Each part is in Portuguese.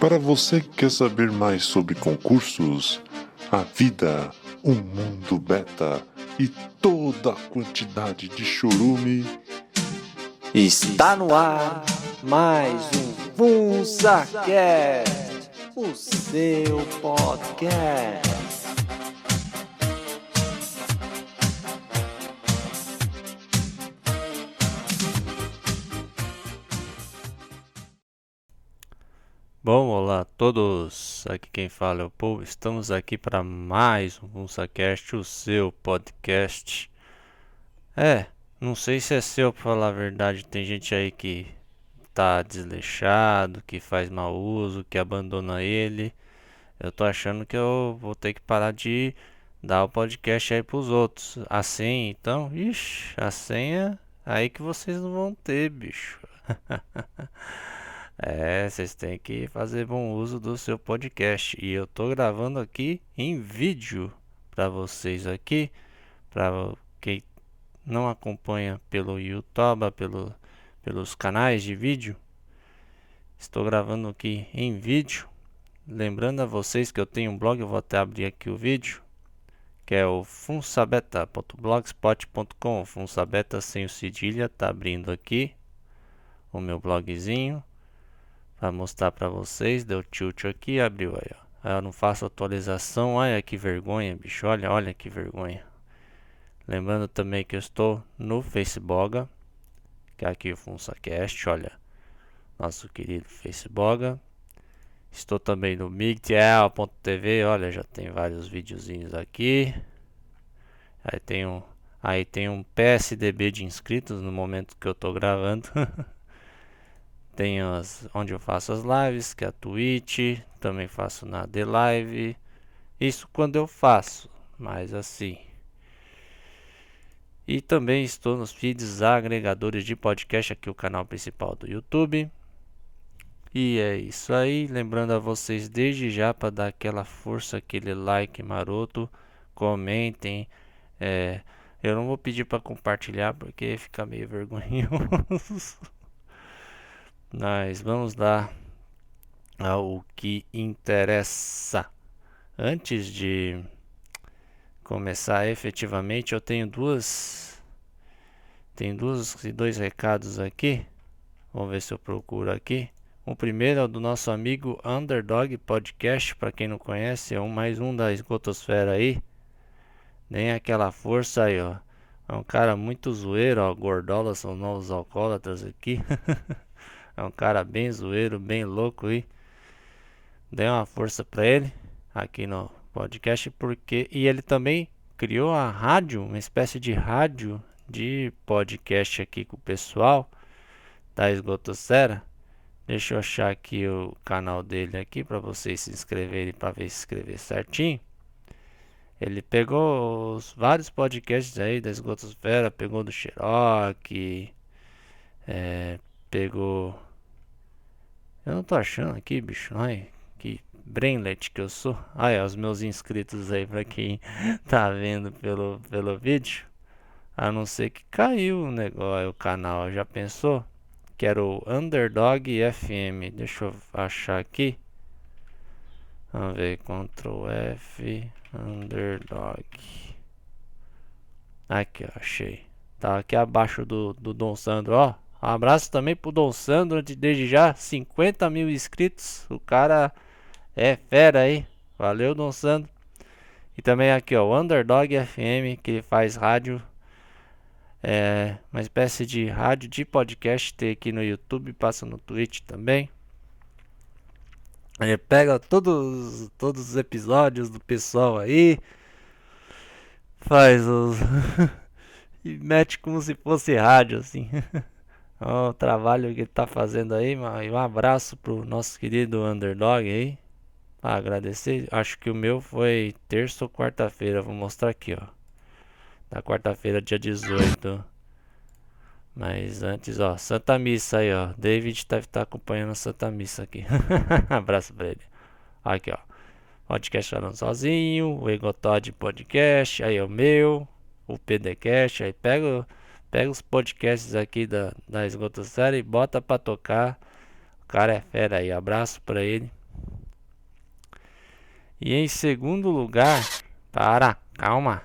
Para você que quer saber mais sobre concursos, a vida, o mundo beta e toda a quantidade de chorume, Está no ar mais um FunsaCast, o seu podcast. Bom, olá a todos. Aqui quem fala é o Paul. Estamos aqui para mais um FunsaCast, o seu podcast. É, não sei se é seu para falar a verdade. Tem gente aí que tá desleixado, que faz mau uso, que abandona ele. Eu tô achando que eu vou ter que parar de dar o podcast aí pros outros. A senha, então, ixi, a senha aí que vocês não vão ter, bicho. É, vocês têm que fazer bom uso do seu podcast. E eu tô gravando aqui em vídeo para vocês aqui, para quem não acompanha pelo YouTube, pelo, pelos canais de vídeo. Estou gravando aqui em vídeo. Lembrando a vocês que eu tenho um blog, eu vou até abrir aqui o vídeo, que é o funsabeta.blogspot.com. Funsabeta sem o cedilha, tá abrindo aqui o meu blogzinho para mostrar para vocês. Deu tilt aqui, abriu aí, ó. Eu não faço atualização. Olha que vergonha, bicho. Olha, olha que vergonha. Lembrando também que eu estou no Facebook, que é aqui o FunsaCast, olha. Nosso querido Facebook. Estou também no migtl.tv, olha, já tem vários videozinhos aqui. Aí tem um, aí tem um PSDB de inscritos no momento que eu estou gravando. Tem as, onde eu faço as lives, que é a Twitch, também faço na The Live. Isso quando eu faço, mas assim. E também estou nos feeds agregadores de podcast, aqui o canal principal do YouTube. E é isso aí, lembrando a vocês desde já para dar aquela força, aquele like maroto, comentem. É, eu não vou pedir para compartilhar porque fica meio vergonhoso. Nós vamos lá ao que interessa. Antes de começar efetivamente, eu tenho duas tem duas dois recados aqui. Vamos ver se eu procuro aqui. O primeiro é o do nosso amigo Underdog Podcast, para quem não conhece, é um mais um da esgotosfera aí. Nem aquela força aí, ó. É um cara muito zoeiro, ó. Gordola são novos alcoólatras aqui. É um cara bem zoeiro, bem louco aí. Dê uma força para ele aqui no podcast porque e ele também criou a rádio, uma espécie de rádio de podcast aqui com o pessoal da Esgotosfera. Deixa eu achar aqui o canal dele aqui para vocês se inscreverem para ver se escrever certinho. Ele pegou os vários podcasts aí da Esgotosfera, pegou do Cherokee, é, pegou. Eu não tô achando aqui, bicho. Ai, que brainlet que eu sou. Ai, os meus inscritos aí, pra quem tá vendo pelo, pelo vídeo. A não ser que caiu o negócio, o canal. Já pensou? Que era o Underdog FM. Deixa eu achar aqui. Vamos ver. Ctrl F. Underdog. Aqui, ó, achei. Tá aqui abaixo do, do Dom Sandro, ó. Um abraço também pro Dom Sandro, de, desde já 50 mil inscritos. O cara é fera aí. Valeu, Dom Sandro. E também aqui, ó, o Underdog FM, que faz rádio. É uma espécie de rádio de podcast. Tem aqui no YouTube, passa no Twitch também. Ele pega todos, todos os episódios do pessoal aí. Faz os. e mete como se fosse rádio, assim. o trabalho que ele tá fazendo aí. Um abraço pro nosso querido Underdog aí. Ah, agradecer. Acho que o meu foi terça ou quarta-feira. Vou mostrar aqui, ó. Da quarta-feira, dia 18. Mas antes, ó, Santa Missa aí, ó. David deve estar tá acompanhando a Santa Missa aqui. Abraço pra ele. Aqui, ó. Podcast falando sozinho. O Egotod Podcast. Aí, o meu. O PDCast. Aí, pega, pega os podcasts aqui da, da Esgotosfera e bota pra tocar. cara é fera aí. Abraço pra ele. E em segundo lugar, para, calma.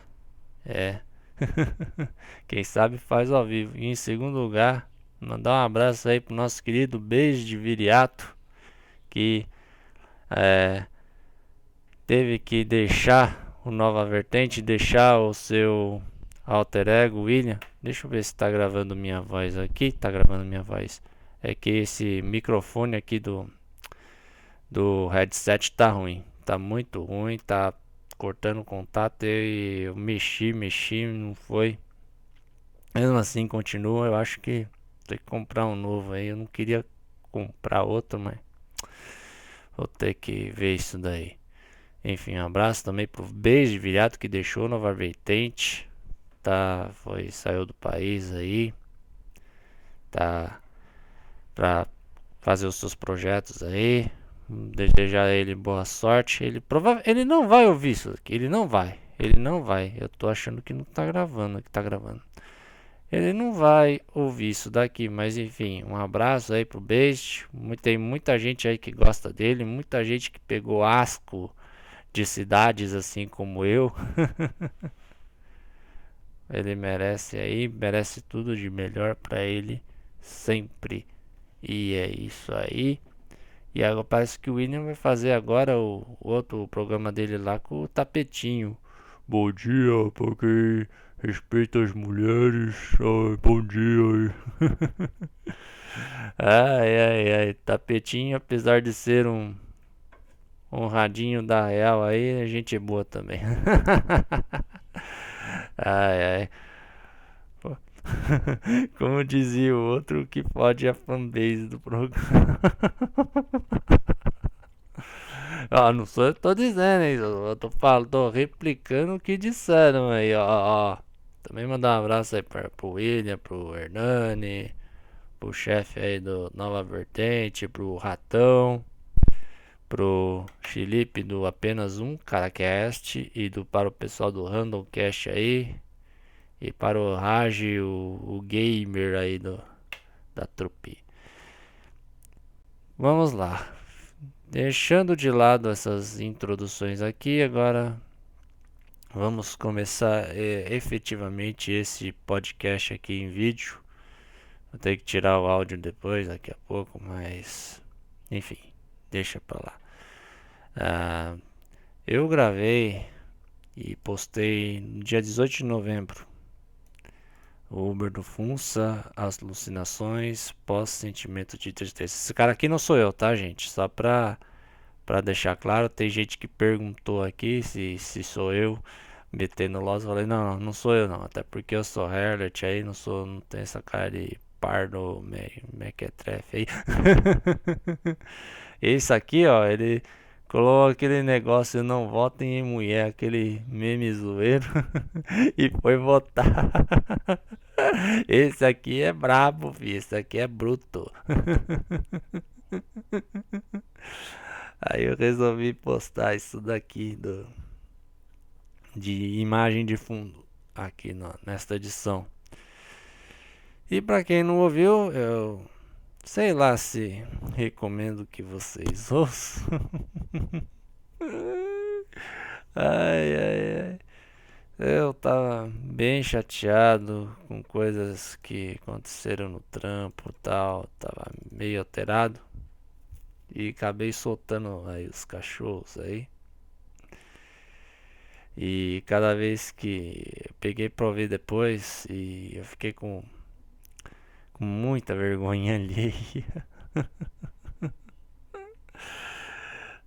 É. Quem sabe faz ao vivo. E em segundo lugar, mandar um abraço aí pro nosso querido Beijo de Viriato, que é, teve que deixar o Nova Vertente, deixar o seu alter ego, William. Deixa eu ver se tá gravando minha voz aqui. Tá gravando minha voz. É que esse microfone aqui do do headset tá ruim. Tá muito ruim, tá cortando contato e eu mexi, mexi, não foi. Mesmo assim continua, eu acho que tem que comprar um novo aí. Eu não queria comprar outro, mas vou ter que ver isso daí. Enfim, um abraço também pro Beijo de Viriato que deixou Nova Vertente tá, foi, saiu do país aí, tá para fazer os seus projetos aí, desejar ele boa sorte. Ele prova ele não vai ouvir isso aqui, ele não vai, ele não vai. Eu tô achando que não tá gravando, que tá gravando. Ele não vai ouvir isso daqui, mas enfim, um abraço aí pro Beijo. Tem muita gente aí que gosta dele, muita gente que pegou asco de cidades assim como eu. Ele merece aí, merece tudo de melhor para ele sempre. E é isso aí. E agora parece que o William vai fazer agora o, o outro programa dele lá com o tapetinho. Bom dia, porque respeita as mulheres. Ai, bom dia. ai, ai, ai. Tapetinho, apesar de ser um um radinho da Real aí, a gente é boa também. Ai, ai. Como dizia o outro, que pode a fanbase do programa. ó, não sou eu tô dizendo, hein? Eu tô falando, tô replicando o que disseram aí, ó, ó. Também mandar um abraço aí pra, pro William, pro Hernani, pro chefe aí do Nova Vertente, pro Ratão, pro Felipe do Apenas Um Caracast e do, para o pessoal do Randomcast aí. E para o Raj, o, o gamer aí do, da trupe. Vamos lá. Deixando de lado essas introduções aqui, agora vamos começar é, efetivamente esse podcast aqui em vídeo. Vou ter que tirar o áudio depois, daqui a pouco, mas enfim, deixa pra lá. Ah, eu gravei e postei no dia 18 de novembro o Uber do Funça, as alucinações pós-sentimento de tristeza. Esse cara aqui não sou eu, tá, gente? Só pra, pra deixar claro, tem gente que perguntou aqui se, se sou eu metendo loss. Eu falei, não, não, não sou eu não. Até porque eu sou Herlet aí, não sou, não tenho essa cara de pardo mequetrefe aí. Esse aqui, ó, ele colocou aquele negócio não votem em mulher, aquele meme zoeiro e foi votar. Esse aqui é brabo, filho. Esse aqui é bruto. Aí eu resolvi postar isso daqui do de imagem de fundo aqui no, nesta edição. E para quem não ouviu, eu sei lá se recomendo que vocês ouçam. ai, ai, ai. Eu tava bem chateado com coisas que aconteceram no trampo tal, tava meio alterado e acabei soltando aí os cachorros aí. E cada vez que eu peguei pra ouvir depois e eu fiquei com, com muita vergonha ali.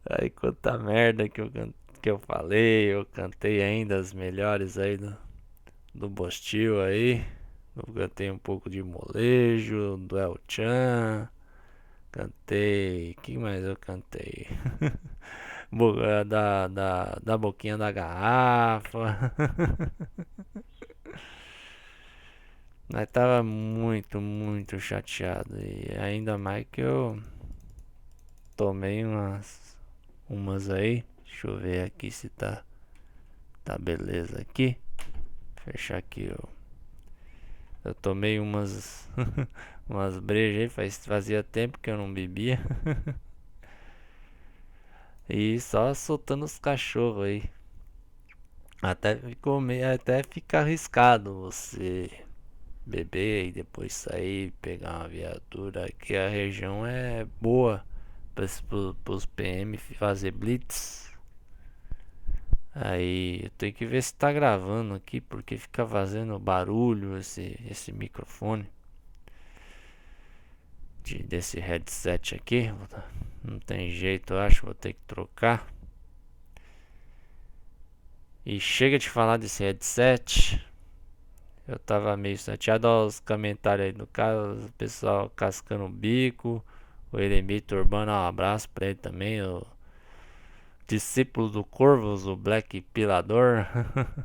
aí quanta merda que eu que eu falei, eu cantei ainda as melhores aí do, do Bostil aí. Eu cantei um pouco de molejo, do El Chan. Cantei. que mais eu cantei? Eh, da, da, da boquinha da garrafa. Mas tava muito, muito chateado. E ainda mais que eu tomei umas, umas aí. Deixa eu ver aqui se tá tá beleza aqui. Fechar aqui o Eu tomei umas umas brejas aí, faz, fazia tempo que eu não bebia. e só soltando os cachorros aí. Até ficou meio, até fica arriscado você beber e depois sair, pegar uma viatura, que a região é boa para os PM fazer blitz. Aí eu tenho que ver se tá gravando aqui, porque fica fazendo barulho esse, esse microfone de, desse headset aqui. Não tem jeito, eu acho, vou ter que trocar. E chega de falar desse headset. Eu tava meio chateado aos comentários aí do cara, o pessoal cascando o bico. O Eremito Urbano, um abraço pra ele também. O discípulo do Corvus, o Black Pilador.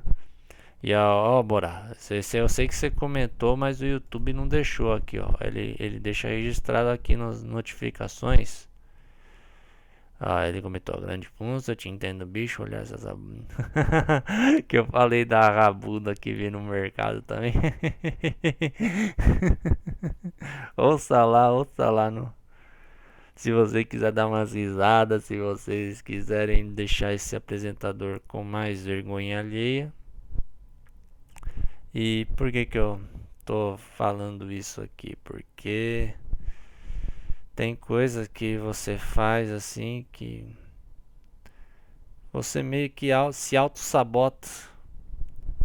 e ó, ó Bora, eu sei que você comentou, mas o YouTube não deixou aqui, ó. Ele, ele deixa registrado aqui nas notificações. Ah, ele comentou, grande funça, te entendo, bicho, olha essas que eu falei da rabuda que vi no mercado também. ouça lá, ouça lá no se você quiser dar umas risadas, se vocês quiserem deixar esse apresentador com mais vergonha alheia. E por que que eu tô falando isso aqui? Porque tem coisas que você faz assim que você meio que se auto-sabota.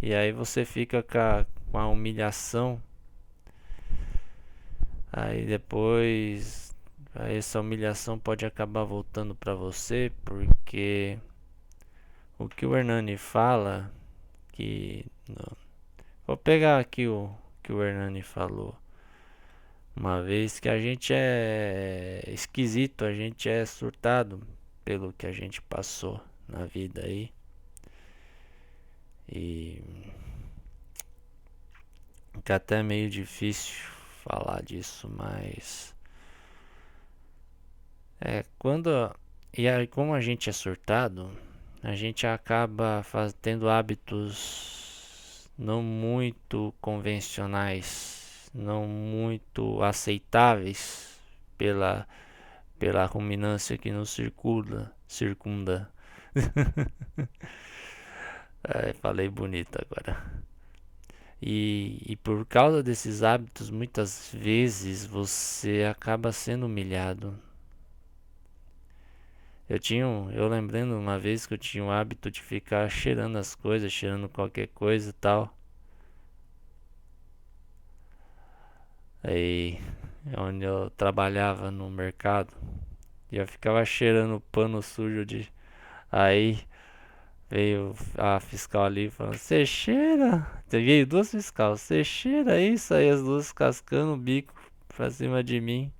E aí você fica com a, com a humilhação. Aí depois essa humilhação pode acabar voltando para você, porque o que o Hernani fala, que vou pegar aqui o que o Hernani falou. Uma vez que a gente é esquisito, a gente é surtado pelo que a gente passou na vida aí. E que até é meio difícil falar disso, mas é, quando. E aí, como a gente é surtado, a gente acaba tendo hábitos não muito convencionais, não muito aceitáveis pela, pela ruminância que nos circula, circunda. é, falei bonito agora. E, e por causa desses hábitos, muitas vezes você acaba sendo humilhado eu tinha eu lembrando uma vez que eu tinha o hábito de ficar cheirando as coisas, cheirando qualquer coisa e tal. Aí, onde eu trabalhava no mercado, e eu ficava cheirando pano sujo de. Aí veio a fiscal ali falando: Você cheira? Veio duas fiscais: Você cheira isso? Aí as duas cascando o bico pra cima de mim.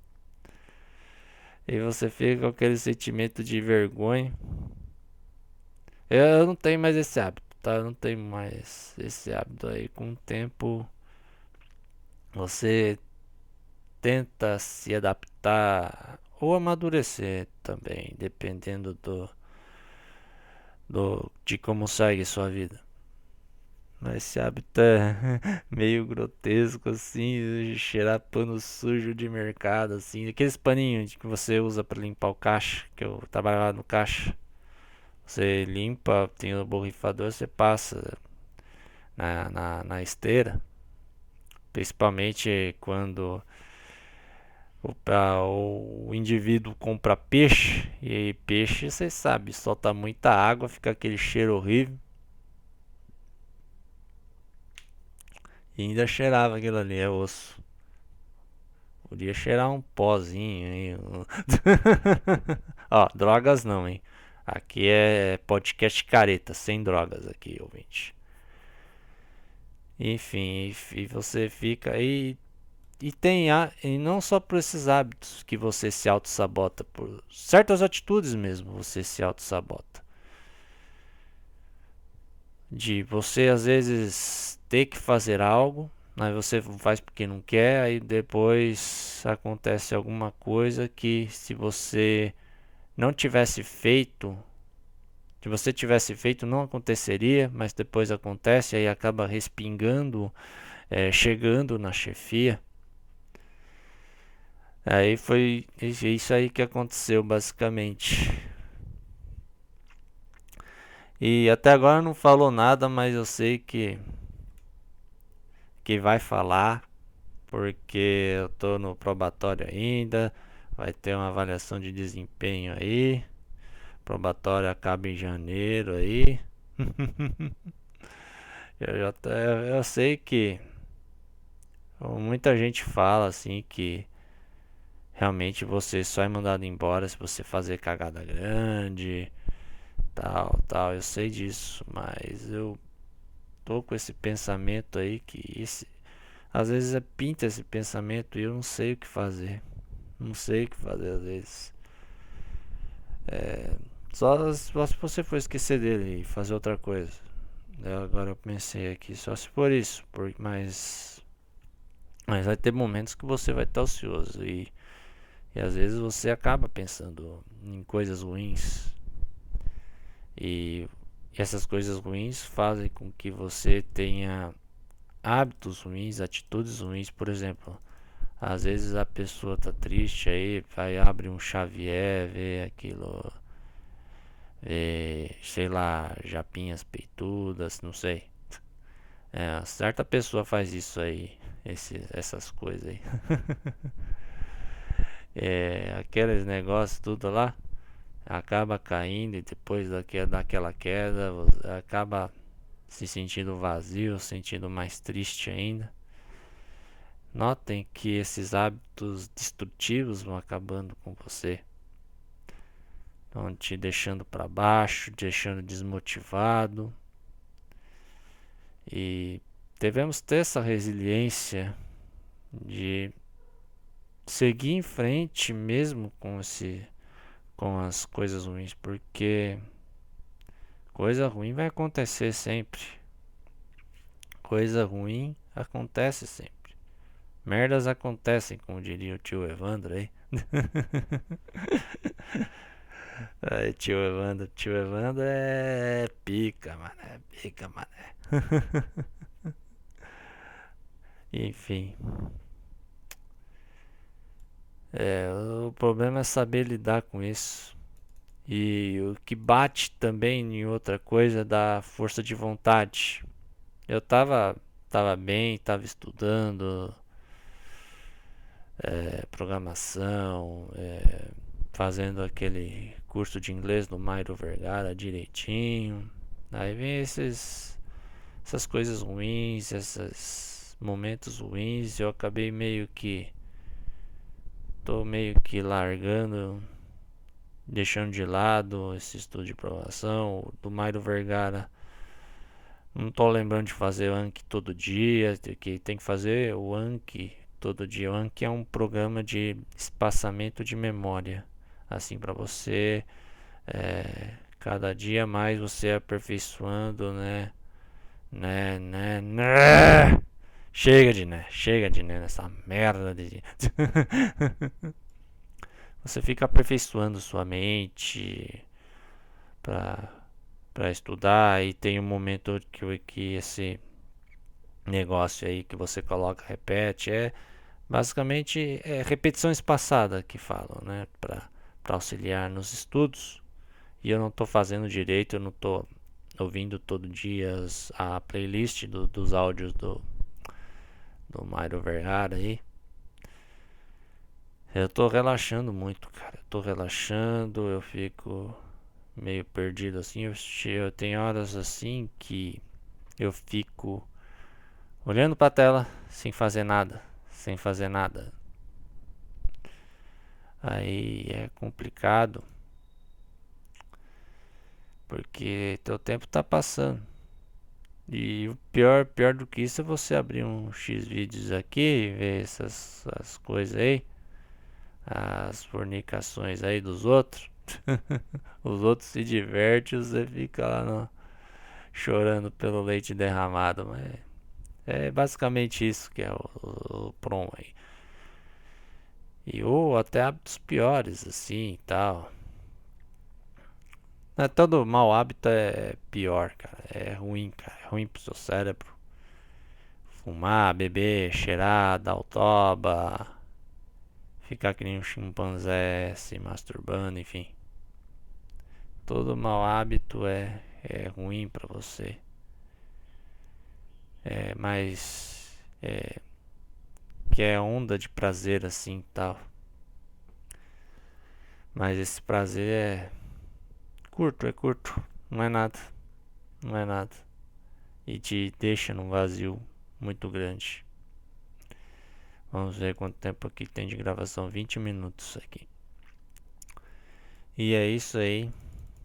E você fica com aquele sentimento de vergonha. Eu não tenho mais esse hábito, tá? Eu não tenho mais esse hábito aí. Com o tempo, você tenta se adaptar ou amadurecer também, dependendo do, do de como segue sua vida. Mas esse hábito é meio grotesco, assim, cheirar pano sujo de mercado, assim. Aqueles paninhos que você usa para limpar o caixa, que eu trabalhava no caixa. Você limpa, tem o borrifador, você passa na, na, na esteira. Principalmente quando o, o indivíduo compra peixe. E peixe, você sabe, solta muita água, fica aquele cheiro horrível. E ainda cheirava aquilo ali, é osso. Podia cheirar um pozinho, hein? Ó, drogas não, hein? Aqui é podcast careta, sem drogas aqui, ouvinte. Enfim, e você fica aí. E, tem e não só por esses hábitos que você se auto-sabota, por certas atitudes mesmo você se auto-sabota. De você às vezes ter que fazer algo, aí você faz porque não quer, aí depois acontece alguma coisa que se você não tivesse feito, se você tivesse feito não aconteceria, mas depois acontece aí acaba respingando é, chegando na chefia. Aí foi isso aí que aconteceu basicamente. E até agora não falou nada, mas eu sei que que vai falar porque eu tô no probatório ainda, vai ter uma avaliação de desempenho aí. Probatório acaba em janeiro aí. eu já eu sei que muita gente fala assim que realmente você só é mandado embora se você fazer cagada grande, tal, tal. Eu sei disso, mas eu tô com esse pensamento aí que esse, às vezes é pinta esse pensamento e eu não sei o que fazer. Não sei o que fazer às vezes. É, só, só se você for esquecer dele e fazer outra coisa. Eu, agora eu pensei aqui, só se for isso. Por, mas, mas vai ter momentos que você vai estar ocioso e e às vezes você acaba pensando em coisas ruins. E essas coisas ruins fazem com que você tenha hábitos ruins, atitudes ruins, por exemplo. Às vezes a pessoa tá triste aí, vai abrir um Xavier, vê aquilo, vê, sei lá, japinhas peitudas, não sei. É, certa pessoa faz isso aí, esse, essas coisas aí. é, aqueles negócios tudo lá acaba caindo e depois daquela, daquela queda acaba se sentindo vazio, sentindo mais triste ainda. Notem que esses hábitos destrutivos vão acabando com você, vão te deixando para baixo, deixando desmotivado. E devemos ter essa resiliência de seguir em frente mesmo com esse com as coisas ruins, porque coisa ruim vai acontecer sempre. Coisa ruim acontece sempre. Merdas acontecem, como diria o tio Evandro aí. aí tio Evandro, tio Evandro é pica, mano, é pica, mano. Enfim. É, o problema é saber lidar com isso. E o que bate também em outra coisa é da força de vontade. Eu tava, tava bem, tava estudando é, programação, é, fazendo aquele curso de inglês no Mairo Vergara direitinho. Aí vem esses, essas coisas ruins, esses momentos ruins, eu acabei meio que tô meio que largando, deixando de lado esse estudo de provação. Do Mairo Vergara, não tô lembrando de fazer o Anki todo dia, que tem que fazer o Anki todo dia. O Anki é um programa de espaçamento de memória, assim para você é, cada dia mais você aperfeiçoando, né? Né, né, né. Chega de né, chega de né, nessa merda de. Você fica aperfeiçoando sua mente para para estudar e tem um momento que, que esse negócio aí que você coloca repete é basicamente é repetição espaçada que falam, né, para para auxiliar nos estudos. E eu não estou fazendo direito, eu não estou ouvindo todo dia a playlist do, dos áudios do do Mairo Vergara aí. Eu tô relaxando muito, cara. Eu tô relaxando, eu fico meio perdido assim. Eu, eu tenho horas assim que eu fico olhando pra tela sem fazer nada. Sem fazer nada. Aí é complicado. Porque teu tempo tá passando. E o pior, pior do que isso é você abrir um X vídeos aqui e ver essas, essas coisas aí. As fornicações aí dos outros. Os outros se divertem você fica lá no, chorando pelo leite derramado. Mas é basicamente isso que é o, o, o prom aí. E ou até hábitos piores assim e tal. É, todo mau hábito é pior, cara. É ruim, cara. É ruim pro seu cérebro. fumar, beber, cheirar, dar o toba, ficar que nem um chimpanzé se masturbando, enfim. Todo mau hábito é, é ruim para você. É, mas é, que é onda de prazer assim tal. Mas esse prazer é curto, é curto, não é nada. Não é nada. E te deixa num vazio muito grande. Vamos ver quanto tempo aqui tem de gravação. 20 minutos aqui. E é isso aí.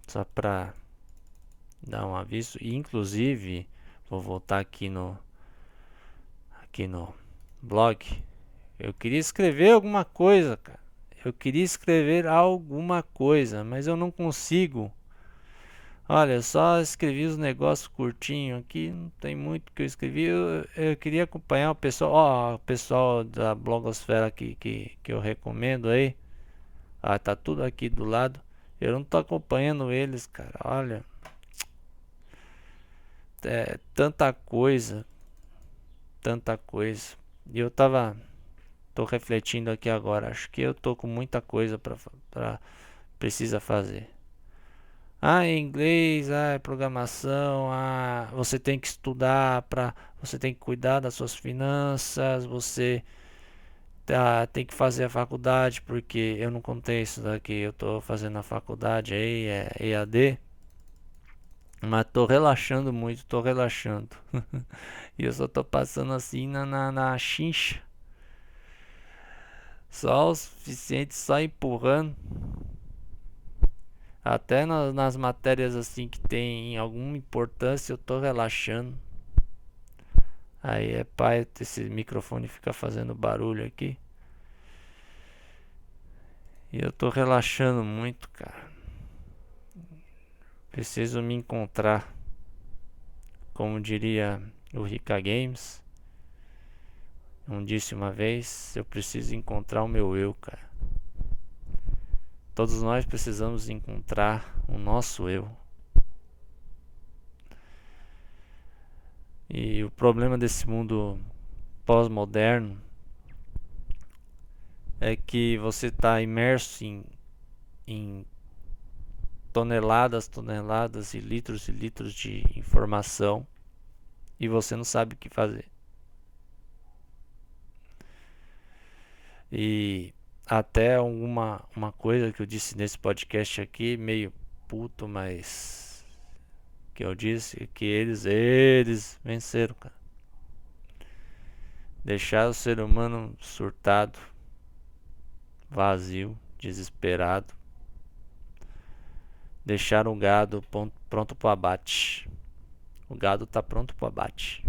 Só pra dar um aviso. E inclusive, vou voltar aqui no aqui no blog. Eu queria escrever alguma coisa, cara. Eu queria escrever alguma coisa, mas eu não consigo. Olha, só escrevi os negócios curtinho aqui, não tem muito que eu escrevi. Eu, eu queria acompanhar o pessoal, ó, o pessoal da blogosfera que, que, que eu recomendo aí. Ah, tá tudo aqui do lado. Eu não tô acompanhando eles, cara. Olha. É tanta coisa. Tanta coisa. E eu tava tô refletindo aqui agora. Acho que eu tô com muita coisa para precisa fazer. Ah, é inglês, ah, é programação, ah, você tem que estudar para, você tem que cuidar das suas finanças, você tá, tem que fazer a faculdade, porque eu não contei isso daqui, eu tô fazendo a faculdade aí, é EAD, mas tô relaxando muito, tô relaxando. e eu só tô passando assim na, na, na chincha. Só o suficiente, só empurrando. Até nas, nas matérias assim que tem alguma importância, eu tô relaxando. Aí é pai, esse microfone fica fazendo barulho aqui. E eu tô relaxando muito, cara. Preciso me encontrar. Como diria o Rica Games. Um disse uma vez, eu preciso encontrar o meu eu, cara. Todos nós precisamos encontrar o nosso eu. E o problema desse mundo pós-moderno é que você está imerso em, em toneladas, toneladas e litros e litros de informação e você não sabe o que fazer. E até alguma uma coisa que eu disse nesse podcast aqui, meio puto, mas que eu disse que eles eles venceram, cara. Deixar o ser humano surtado, vazio, desesperado. Deixar o gado pronto para abate. O gado tá pronto para abate.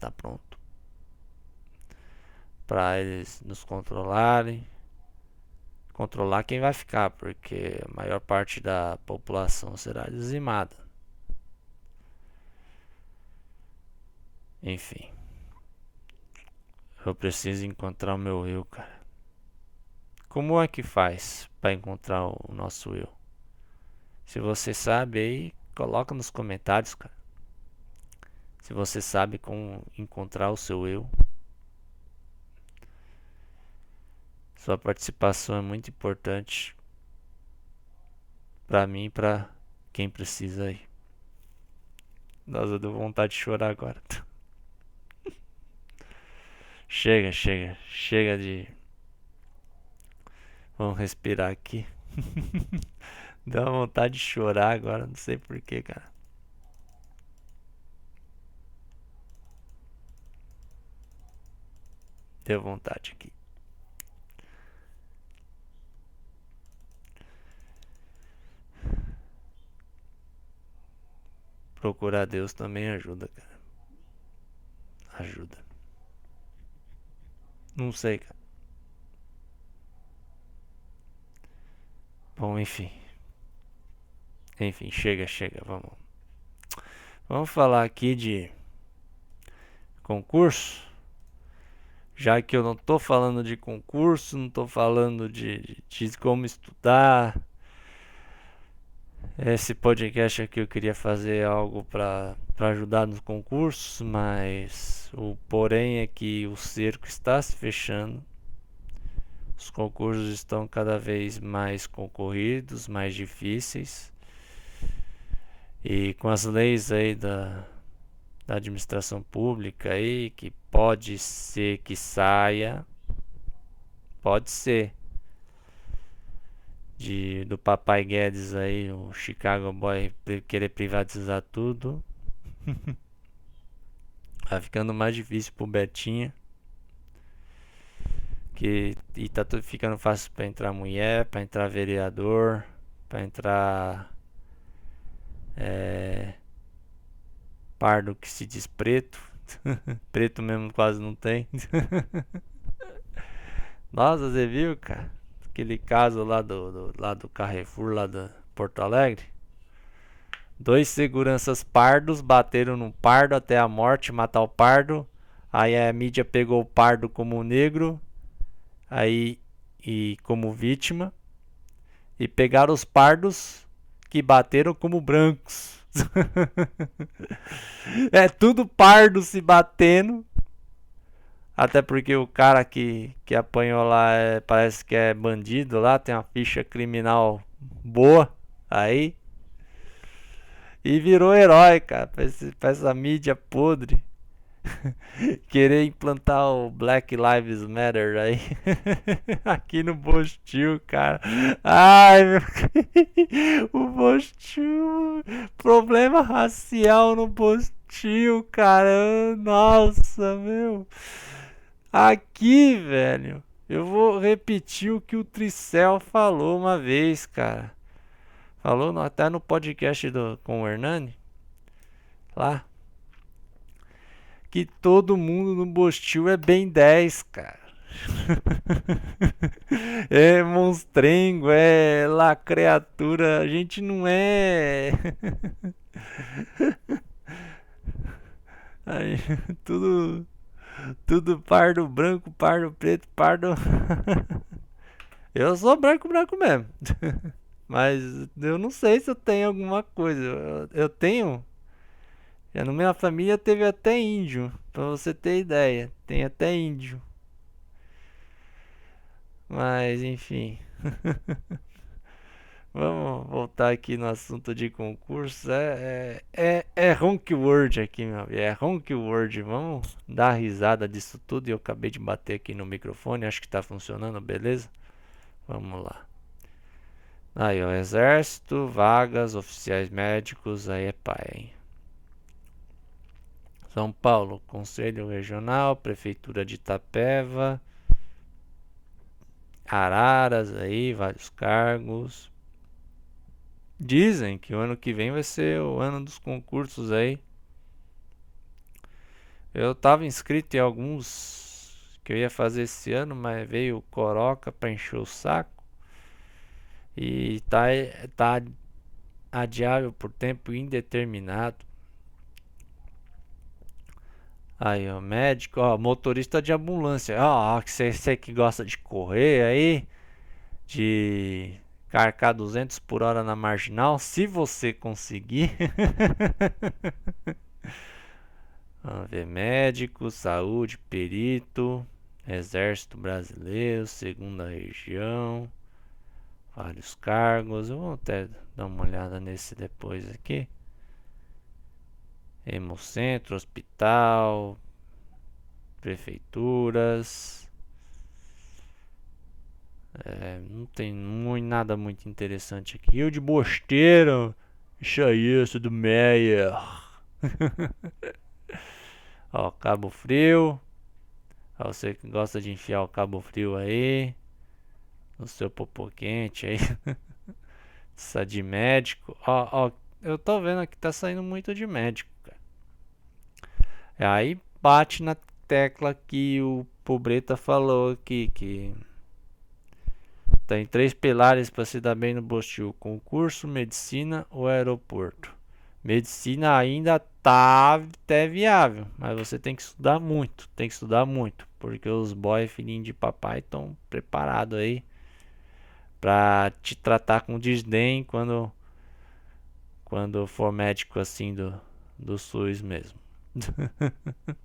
Tá pronto. Para eles nos controlarem, controlar quem vai ficar, porque a maior parte da população será dizimada. Enfim. Eu preciso encontrar o meu eu, cara. Como é que faz para encontrar o nosso eu? Se você sabe aí, coloca nos comentários, cara. Se você sabe como encontrar o seu eu. Sua participação é muito importante para mim e para quem precisa aí. Nossa, deu vontade de chorar agora. chega, chega, chega de. Vamos respirar aqui. Deu vontade de chorar agora, não sei porquê, cara. Deu vontade aqui. Procurar Deus também ajuda, cara. Ajuda. Não sei, cara. Bom, enfim. Enfim, chega, chega, vamos. Vamos falar aqui de concurso. Já que eu não tô falando de concurso, não tô falando de, de como estudar, esse podcast aqui eu queria fazer algo para ajudar nos concursos, mas O porém é que o cerco está se fechando. Os concursos estão cada vez mais concorridos, mais difíceis. E com as leis aí da, da administração pública aí, que pode ser que saia, pode ser. De, do Papai Guedes aí, o Chicago Boy querer privatizar tudo. tá ficando mais difícil pro Betinha. Que, e tá tudo ficando fácil para entrar mulher, para entrar vereador, para entrar é, pardo que se diz preto. preto mesmo quase não tem. Nossa, você viu, cara? Aquele caso lá do, do, lá do Carrefour, lá do Porto Alegre. Dois seguranças pardos bateram num pardo até a morte, matar o pardo. Aí a mídia pegou o pardo como negro, aí e como vítima, e pegaram os pardos que bateram como brancos. é tudo pardo se batendo. Até porque o cara que, que apanhou lá é, parece que é bandido lá, tem uma ficha criminal boa aí. E virou herói, cara, pra, esse, pra essa mídia podre. Querer implantar o Black Lives Matter aí aqui no Bostil, cara. Ai, meu... o Bostil, problema racial no Bostil, cara. Nossa, meu. Aqui, velho. Eu vou repetir o que o Tricel falou uma vez, cara. Falou até no podcast do, com o Hernani. Lá que todo mundo no Bostil é bem 10, cara. é monstrengo, é lá criatura, a gente não é. Aí, tudo tudo pardo branco, pardo preto, pardo. eu sou branco, branco mesmo. Mas eu não sei se eu tenho alguma coisa. Eu, eu tenho na minha família teve até índio, pra você ter ideia. Tem até índio. Mas enfim. Vamos voltar aqui no assunto de concurso. É, é, é, é Honk Word aqui, meu amigo. É Honk Word. Vamos dar risada disso tudo. Eu acabei de bater aqui no microfone. Acho que tá funcionando, beleza? Vamos lá. Aí, o exército, vagas, oficiais médicos. Aí é pai, hein? São Paulo, Conselho Regional, Prefeitura de Itapeva, Araras aí, vários cargos. Dizem que o ano que vem vai ser o ano dos concursos aí. Eu estava inscrito em alguns que eu ia fazer esse ano, mas veio o Coroca para encher o saco. E tá, tá adiável por tempo indeterminado. Aí, ó, médico, ó, motorista de ambulância. Ó, você, você que gosta de correr aí, de carcar 200 por hora na marginal, se você conseguir. Vamos ver, médico, saúde, perito, exército brasileiro, segunda região, vários cargos. Eu vou até dar uma olhada nesse depois aqui. Hemocentro, hospital, prefeituras. É, não tem muito, nada muito interessante aqui. Rio de Bosteiro. Isso aí, isso do Meyer. Ó, Cabo Frio. Você que gosta de enfiar o Cabo Frio aí. No seu popô quente aí. Precisa de médico. Ó, ó, eu tô vendo que tá saindo muito de médico. Aí bate na tecla que o Pobreta falou aqui, que tem três pilares para se dar bem no Bostil: concurso, medicina ou aeroporto. Medicina ainda tá até viável, mas você tem que estudar muito, tem que estudar muito, porque os boy filhinhos de papai estão preparados aí para te tratar com desdém quando quando for médico assim do do SUS mesmo.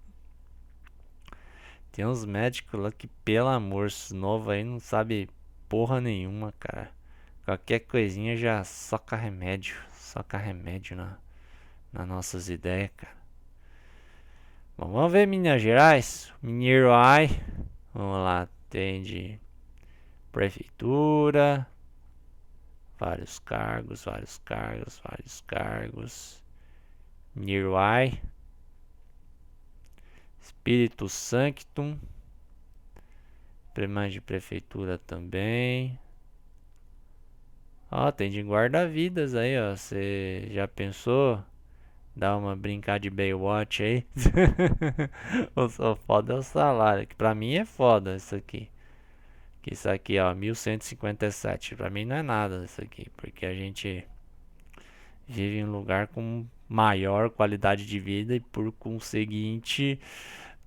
Tem uns médicos lá que, pelo amor, esse novo aí não sabe porra nenhuma, cara. Qualquer coisinha já soca remédio. Soca remédio na, nas nossas ideias, cara. Bom, vamos ver Minas Gerais. Mineiro Ai. Vamos lá, tem de prefeitura. Vários cargos, vários cargos, vários cargos. Mineiro Ai. Espírito Sanctum. Premais de prefeitura também. Ó, tem de guarda-vidas aí, ó. Você já pensou? Dar uma brincada de Baywatch aí? o foda é o salário. Que pra mim é foda isso aqui. Que isso aqui, ó, 1157. Pra mim não é nada isso aqui. Porque a gente vive em um lugar com maior qualidade de vida e por conseguinte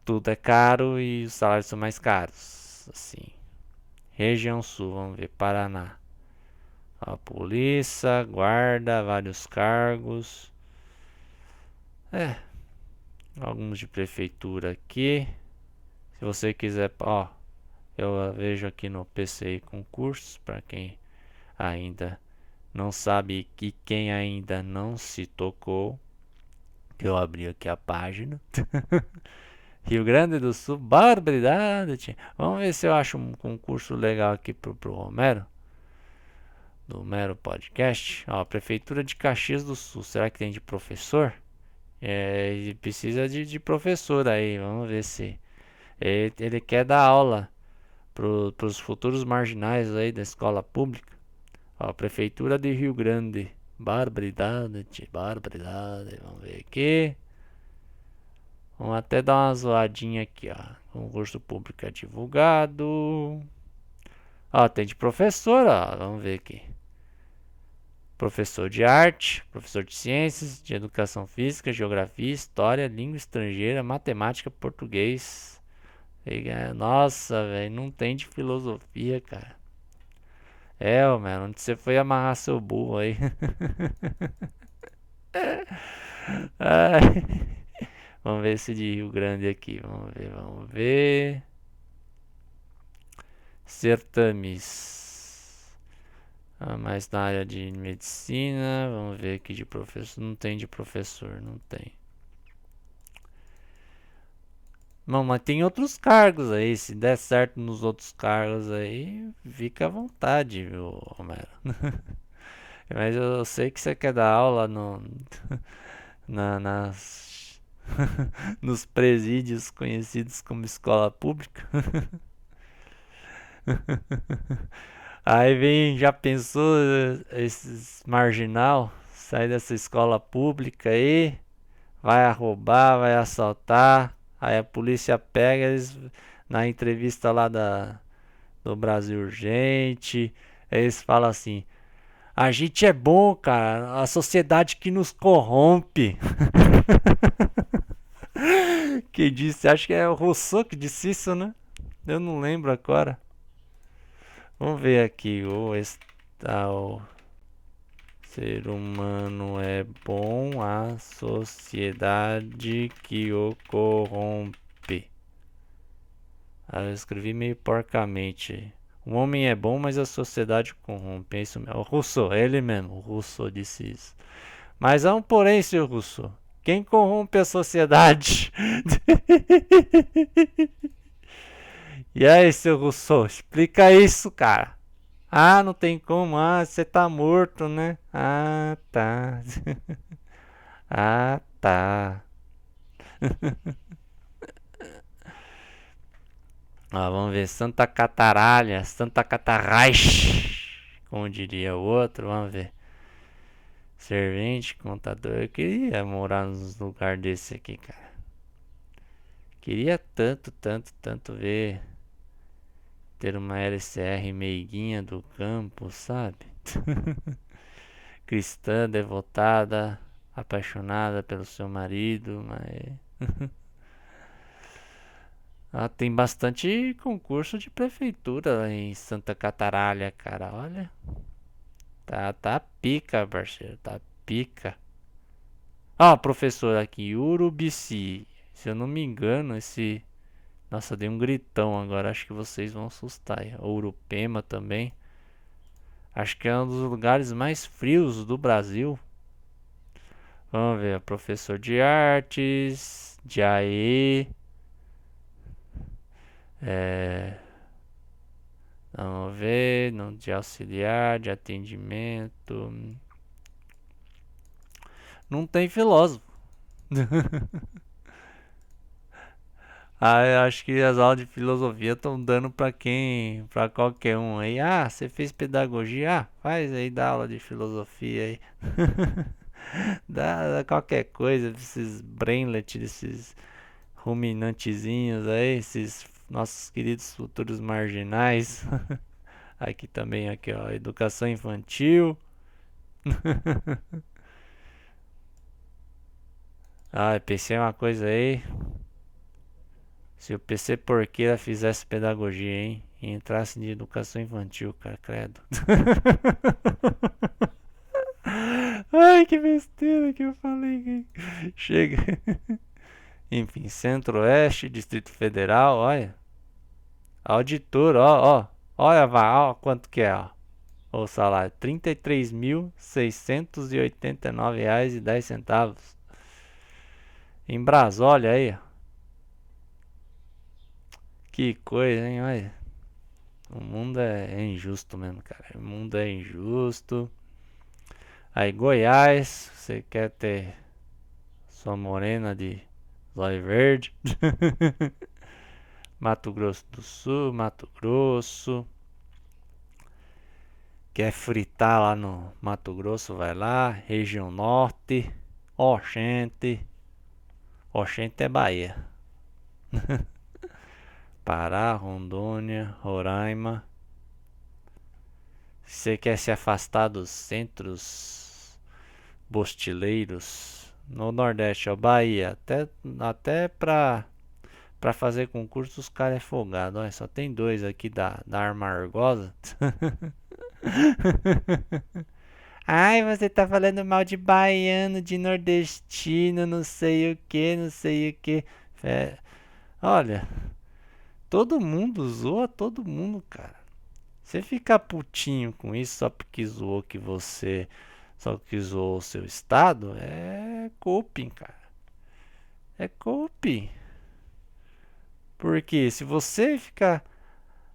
tudo é caro e os salários são mais caros. Assim. Região Sul, vamos ver, Paraná. A polícia, guarda, vários cargos. É. Alguns de prefeitura aqui. Se você quiser, ó, eu vejo aqui no PCI concursos para quem ainda não sabe e quem ainda não se tocou. Eu abri aqui a página. Rio Grande do Sul, barbaridade. Vamos ver se eu acho um concurso legal aqui pro, pro Romero do Mero Podcast. Ó, Prefeitura de Caxias do Sul. Será que tem de professor? É, precisa de, de professor aí. Vamos ver se. Ele, ele quer dar aula para os futuros marginais aí da escola pública. Ó, Prefeitura de Rio Grande. Barbaridade, barbaridade. Vamos ver aqui. Vamos até dar uma zoadinha aqui, ó. Concurso público é divulgado. Ó, tem de professor, ó. Vamos ver aqui. Professor de arte, professor de ciências, de educação física, geografia, história, língua estrangeira, matemática, português. Nossa, velho, não tem de filosofia, cara. É, mano, onde você foi amarrar seu burro aí? Vamos ver esse de Rio Grande aqui. Vamos ver, vamos ver. Certames. Ah, mais na área de medicina. Vamos ver aqui de professor. Não tem de professor, não tem. Não, mas tem outros cargos aí. Se der certo nos outros cargos aí, fica à vontade, viu, Romero? mas eu sei que você quer dar aula no, na, nas, nos presídios conhecidos como escola pública. Aí vem, já pensou esses marginal sai dessa escola pública aí, vai roubar, vai assaltar, aí a polícia pega eles na entrevista lá da do Brasil Urgente, eles falam assim: "A gente é bom, cara, a sociedade que nos corrompe". Quem disse, acho que é o Rousseau que disse isso, né? Eu não lembro agora. Vamos ver aqui o tal ser humano é bom, a sociedade que o corrompe. Ah, eu escrevi meio porcamente. O homem é bom, mas a sociedade corrompe. É isso mesmo. O Rousseau, é ele mesmo. O Rousseau disse isso. Mas há um porém, seu Rousseau. Quem corrompe a sociedade? E aí, seu Rousseau, explica isso, cara. Ah, não tem como. Ah, você tá morto, né? Ah, tá. ah, tá. ah, vamos ver. Santa Cataralha, Santa Catarraix, como diria o outro. Vamos ver. Servente, contador. Eu queria morar nos lugar desse aqui, cara. Queria tanto, tanto, tanto ver ter uma LCR meiguinha do campo, sabe? Cristã, devotada, apaixonada pelo seu marido, mas. ah, tem bastante concurso de prefeitura em Santa Cataralha, cara. Olha. Tá, tá pica, parceiro. Tá pica. Ah, professor aqui, Urubici. Se eu não me engano, esse Nossa, dei um gritão agora. Acho que vocês vão assustar. Ourupema também. Acho que é um dos lugares mais frios do Brasil. Vamos ver. Professor de artes. De AE. É, vamos ver. De auxiliar. De atendimento. Não tem filósofo. Ah, eu acho que as aulas de filosofia estão dando para quem, para qualquer um aí. Ah, você fez pedagogia? Ah, faz aí, dá aula de filosofia aí. dá, dá, qualquer coisa, esses brainlet, esses ruminantezinhos aí, esses nossos queridos futuros marginais. aqui também, aqui ó, educação infantil. ah, pensei uma coisa aí. Se o PC Porqueira fizesse pedagogia, hein? E entrasse de educação infantil, cara, credo. Ai, que besteira que eu falei. Chega. Enfim, Centro-Oeste, Distrito Federal, olha. Auditor, ó, ó. Olha, vai, ó, quanto que é, ó. O salário, R$ 33.689,10. Em Brasólia aí, ó. Que coisa, hein? Olha. O mundo é, é injusto mesmo, cara. O mundo é injusto. Aí, Goiás, você quer ter sua morena de zóio verde. Mato Grosso do Sul, Mato Grosso. Quer fritar lá no Mato Grosso, vai lá. Região Norte. Oxente. Oxente é Bahia. Pará, Rondônia, Roraima. Se você quer se afastar dos centros bostileiros no Nordeste, ó, Bahia, até, até pra, pra fazer concurso os caras é folgado. Olha, só tem dois aqui da, da Arma Argosa. Ai, você tá falando mal de baiano, de nordestino, não sei o que, não sei o que. É, olha, Todo mundo zoa todo mundo, cara. Você ficar putinho com isso só porque zoou que você. Só que zoou o seu estado é coping, cara. É coping. Porque se você ficar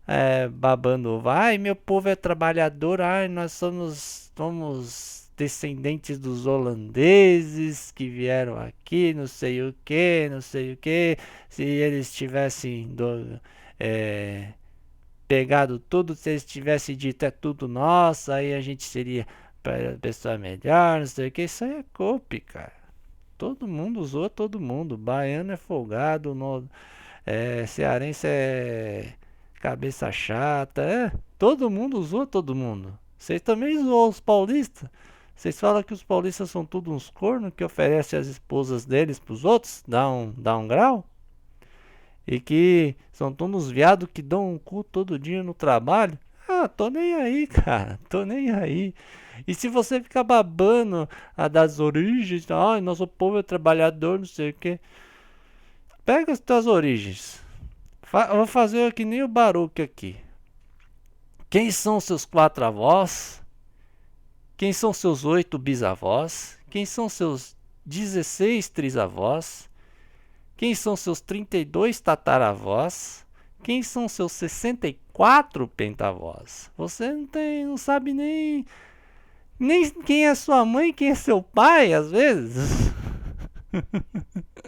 é, babando, vai, meu povo é trabalhador, ai, nós somos, somos descendentes dos holandeses que vieram aqui, não sei o que, não sei o que. Se eles tivessem do, é, pegado tudo, se eles tivessem dito é tudo nosso, aí a gente seria pessoa melhor, não sei o que. Isso aí é cope, cara. Todo mundo usou todo mundo. Baiano é folgado, no, é, cearense é cabeça chata. É, todo mundo usou todo mundo. Vocês também zoou os paulistas. Vocês falam que os paulistas são tudo uns cornos que oferecem as esposas deles pros outros? Dá um, dá um grau? E que são todos viados que dão um cu todo dia no trabalho? Ah, tô nem aí, cara. Tô nem aí. E se você ficar babando a das origens, ah, nosso povo é trabalhador, não sei o que. Pega as tuas origens. Fa vou fazer que nem o Baruque aqui. Quem são seus quatro avós? Quem são seus oito bisavós? Quem são seus 16 trisavós? Quem são seus 32 tataravós? Quem são seus 64 pentavós? Você não tem, não sabe nem nem quem é sua mãe, quem é seu pai, às vezes.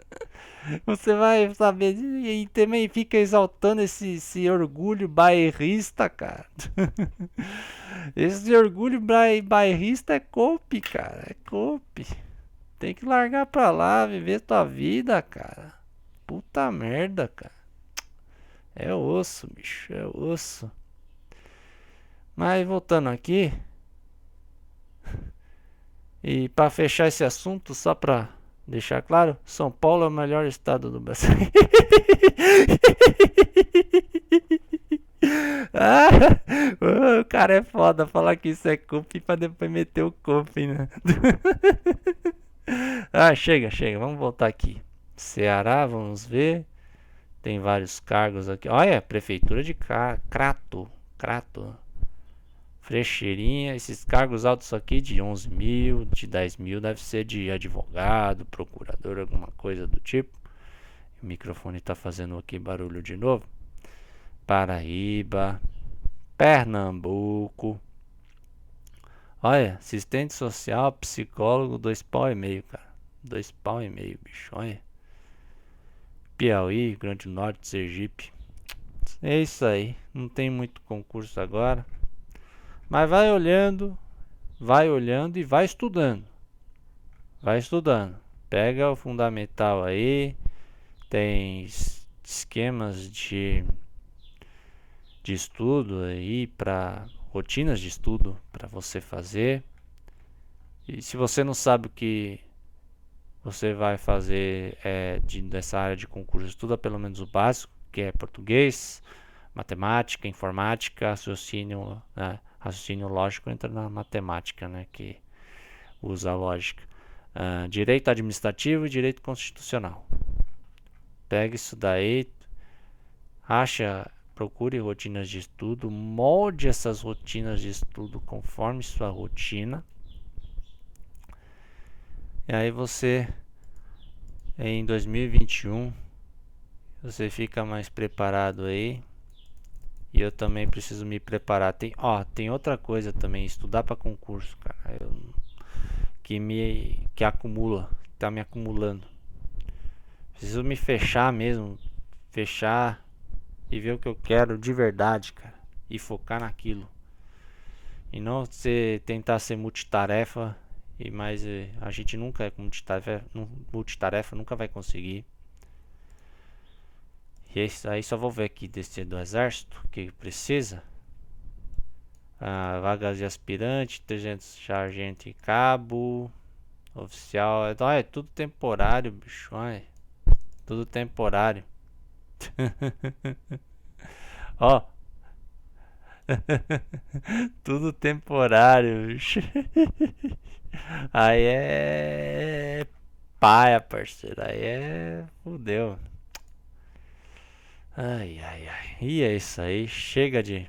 Você vai saber e também fica exaltando esse, esse orgulho bairrista, cara. Esse orgulho bairrista é cope, cara. É cope. Tem que largar pra lá, viver tua vida, cara. Puta merda, cara. É osso, bicho. É osso. Mas voltando aqui. E para fechar esse assunto, só pra deixar claro, São Paulo é o melhor estado do Brasil. ah, o cara é foda falar que isso é cupim pra depois meter o cupim, né? ah, chega, chega, vamos voltar aqui. Ceará, vamos ver. Tem vários cargos aqui. Olha, prefeitura de Crato. Crato. Frecheirinha. Esses cargos altos aqui de 11 mil, de 10 mil, deve ser de advogado, procurador, alguma coisa do tipo. O microfone está fazendo aqui barulho de novo. Paraíba. Pernambuco. Olha, assistente social, psicólogo, dois pau e meio, cara. Dois pau e meio, bicho. Olha. Piauí, Grande Norte, Sergipe. É isso aí. Não tem muito concurso agora. Mas vai olhando, vai olhando e vai estudando. Vai estudando. Pega o fundamental aí. Tem esquemas de, de estudo aí para rotinas de estudo para você fazer. E se você não sabe o que você vai fazer é, de, dessa área de concurso, estuda pelo menos o básico, que é português, matemática, informática, raciocínio, né? Raciocínio lógico entra na matemática, né? que usa a lógica. Uh, direito administrativo e direito constitucional. Pega isso daí, acha, procure rotinas de estudo, molde essas rotinas de estudo conforme sua rotina e aí você em 2021 você fica mais preparado aí. E eu também preciso me preparar. Tem, ó, tem outra coisa também, estudar para concurso, cara. Eu, que me que acumula, tá me acumulando. Preciso me fechar mesmo, fechar e ver o que eu quero de verdade, cara, e focar naquilo. E não ser, tentar ser multitarefa e mas eh, a gente nunca é multitarefa, multitarefa nunca vai conseguir. E esse aí só vou ver aqui desse do exército que precisa. Ah, vagas de aspirante, 300 sargento e cabo, oficial, é, é tudo temporário, bicho, ai. Tudo temporário. Ó, tudo temporário, bicho. Aí é paia, parceiro. Aí é. Fudeu. Ai, ai, ai. E é isso aí. Chega de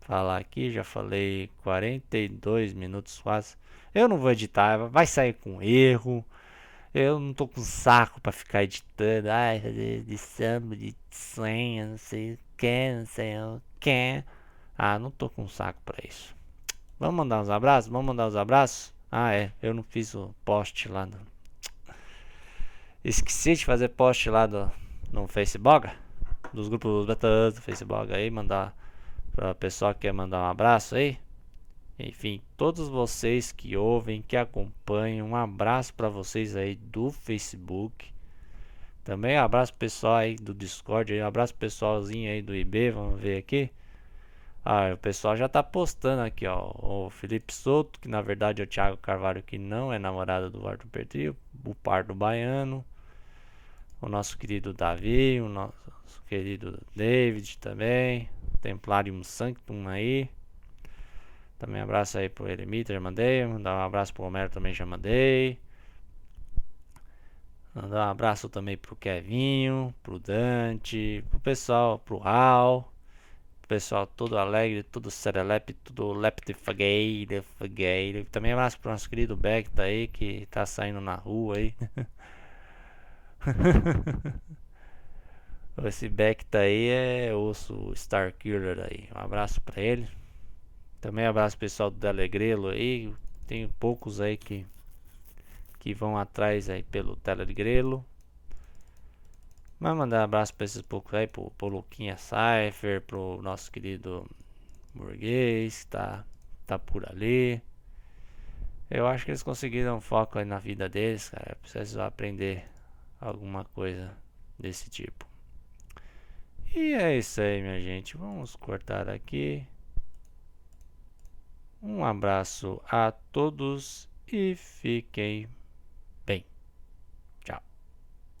falar aqui. Já falei 42 minutos quase. Eu não vou editar. Vai sair com erro. Eu não tô com saco pra ficar editando. Ai, edição, de senha, não sei o que, não sei o que. Ah, não tô com saco pra isso. Vamos mandar uns abraços? Vamos mandar uns abraços? Ah, é. Eu não fiz o post lá no. Esqueci de fazer post lá do, no Facebook. Dos grupos betas do Facebook aí. Mandar pra pessoa que quer mandar um abraço aí. Enfim, todos vocês que ouvem, que acompanham, um abraço para vocês aí do Facebook. Também um abraço pessoal aí do Discord, um abraço pessoalzinho aí do IB, vamos ver aqui. Ah, o pessoal já tá postando aqui, ó. O Felipe Souto, que na verdade é o Thiago Carvalho, que não é namorado do Arthur Petri, o Pardo Baiano, o nosso querido Davi, o nosso querido David também, Templarium Sanctum aí. Também abraço aí pro Eremita, já mandei. Mandar um abraço pro Homero também já mandei. Mandar um abraço também pro Kevinho, pro Dante, pro pessoal, pro Raul pessoal todo alegre, tudo serelepe, tudo leptifagueira, fagueira. Também abraço pro nosso querido Beck tá aí, que tá saindo na rua aí. Esse Beck tá aí é osso Star Killer aí. Um abraço pra ele. Também um abraço pessoal do Telegrelo aí. Tem poucos aí que que vão atrás aí pelo Telegrelo. Mas mandar um abraço pra esses poucos aí, pro, pro Luquinha Cypher, pro nosso querido burguês, que tá, tá por ali. Eu acho que eles conseguiram foco aí na vida deles, cara. Precisam aprender alguma coisa desse tipo. E é isso aí, minha gente. Vamos cortar aqui. Um abraço a todos e fiquem